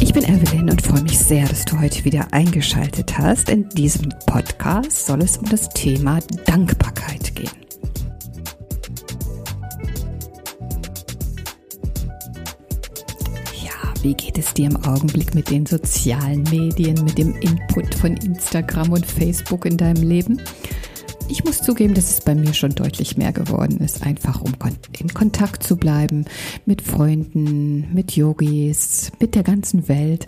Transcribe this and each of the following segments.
Ich bin Evelyn und freue mich sehr, dass du heute wieder eingeschaltet hast. In diesem Podcast soll es um das Thema Dankbarkeit gehen. Wie geht es dir im Augenblick mit den sozialen Medien, mit dem Input von Instagram und Facebook in deinem Leben? Ich muss zugeben, dass es bei mir schon deutlich mehr geworden ist, einfach um in Kontakt zu bleiben mit Freunden, mit Yogis, mit der ganzen Welt,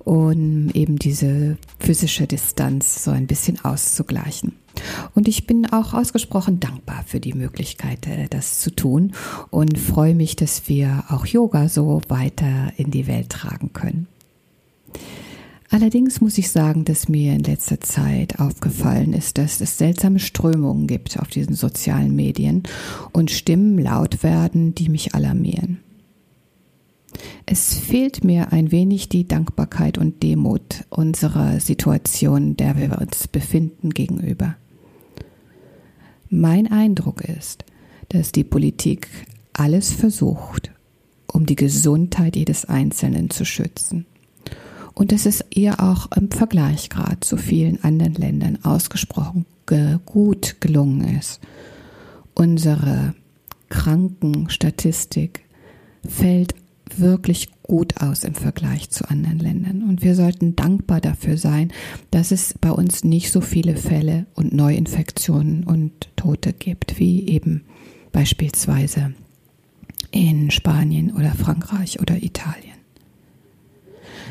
um eben diese physische Distanz so ein bisschen auszugleichen. Und ich bin auch ausgesprochen dankbar für die Möglichkeit, äh, das zu tun und freue mich, dass wir auch Yoga so weiter in die Welt tragen können. Allerdings muss ich sagen, dass mir in letzter Zeit aufgefallen ist, dass es seltsame Strömungen gibt auf diesen sozialen Medien und Stimmen laut werden, die mich alarmieren. Es fehlt mir ein wenig die Dankbarkeit und Demut unserer Situation, der wir uns befinden, gegenüber. Mein Eindruck ist, dass die Politik alles versucht, um die Gesundheit jedes Einzelnen zu schützen und es ihr auch im Vergleich gerade zu vielen anderen Ländern ausgesprochen gut gelungen ist. Unsere Krankenstatistik fällt wirklich gut aus im Vergleich zu anderen Ländern. Und wir sollten dankbar dafür sein, dass es bei uns nicht so viele Fälle und Neuinfektionen und Tote gibt, wie eben beispielsweise in Spanien oder Frankreich oder Italien.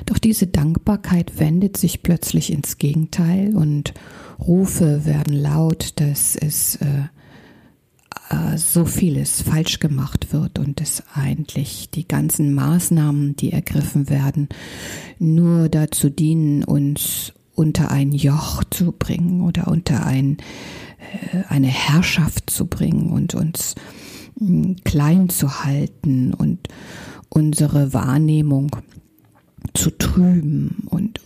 Doch diese Dankbarkeit wendet sich plötzlich ins Gegenteil und Rufe werden laut, dass es äh, äh, so vieles falsch gemacht wird und dass eigentlich die ganzen Maßnahmen, die ergriffen werden, nur dazu dienen, uns unter ein Joch zu bringen oder unter ein, äh, eine Herrschaft zu bringen und uns hm, klein zu halten und unsere Wahrnehmung zu trüben und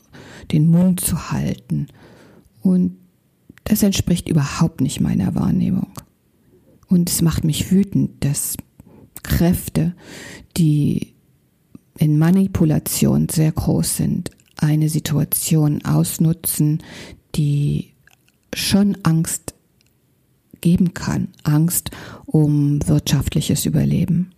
den Mund zu halten. Und das entspricht überhaupt nicht meiner Wahrnehmung. Und es macht mich wütend, dass Kräfte, die in Manipulation sehr groß sind, eine Situation ausnutzen, die schon Angst geben kann. Angst um wirtschaftliches Überleben.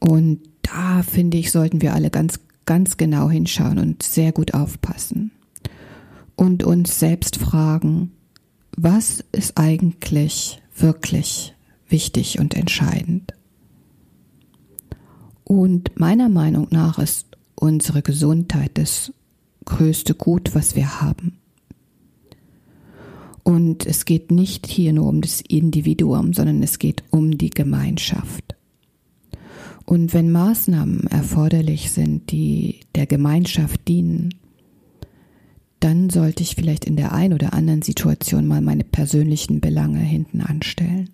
Und da finde ich, sollten wir alle ganz, ganz genau hinschauen und sehr gut aufpassen. Und uns selbst fragen, was ist eigentlich wirklich wichtig und entscheidend? Und meiner Meinung nach ist unsere Gesundheit das größte Gut, was wir haben. Und es geht nicht hier nur um das Individuum, sondern es geht um die Gemeinschaft. Und wenn Maßnahmen erforderlich sind, die der Gemeinschaft dienen, dann sollte ich vielleicht in der einen oder anderen Situation mal meine persönlichen Belange hinten anstellen.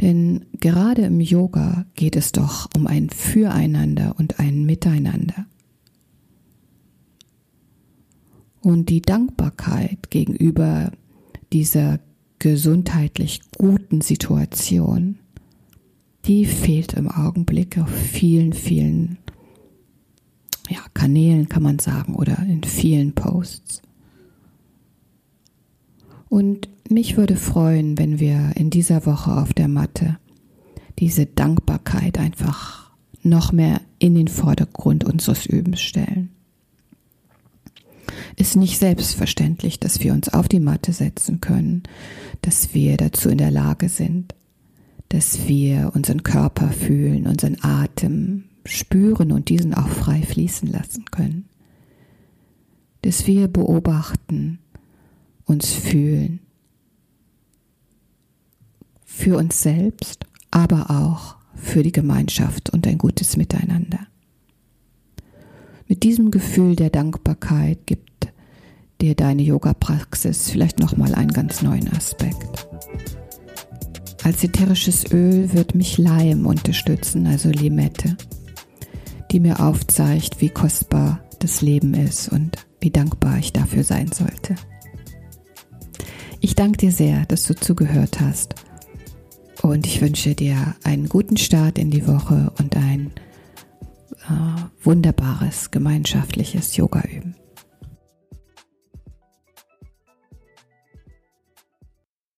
Denn gerade im Yoga geht es doch um ein Füreinander und ein Miteinander. Und die Dankbarkeit gegenüber dieser gesundheitlich guten Situation die fehlt im Augenblick auf vielen, vielen ja, Kanälen, kann man sagen, oder in vielen Posts. Und mich würde freuen, wenn wir in dieser Woche auf der Matte diese Dankbarkeit einfach noch mehr in den Vordergrund unseres Übens stellen. Ist nicht selbstverständlich, dass wir uns auf die Matte setzen können, dass wir dazu in der Lage sind dass wir unseren Körper fühlen, unseren Atem spüren und diesen auch frei fließen lassen können. Dass wir beobachten, uns fühlen, für uns selbst, aber auch für die Gemeinschaft und ein gutes Miteinander. Mit diesem Gefühl der Dankbarkeit gibt dir deine Yoga-Praxis vielleicht nochmal einen ganz neuen Aspekt. Als ätherisches Öl wird mich Leim unterstützen, also Limette, die mir aufzeigt, wie kostbar das Leben ist und wie dankbar ich dafür sein sollte. Ich danke dir sehr, dass du zugehört hast und ich wünsche dir einen guten Start in die Woche und ein wunderbares gemeinschaftliches Yoga üben.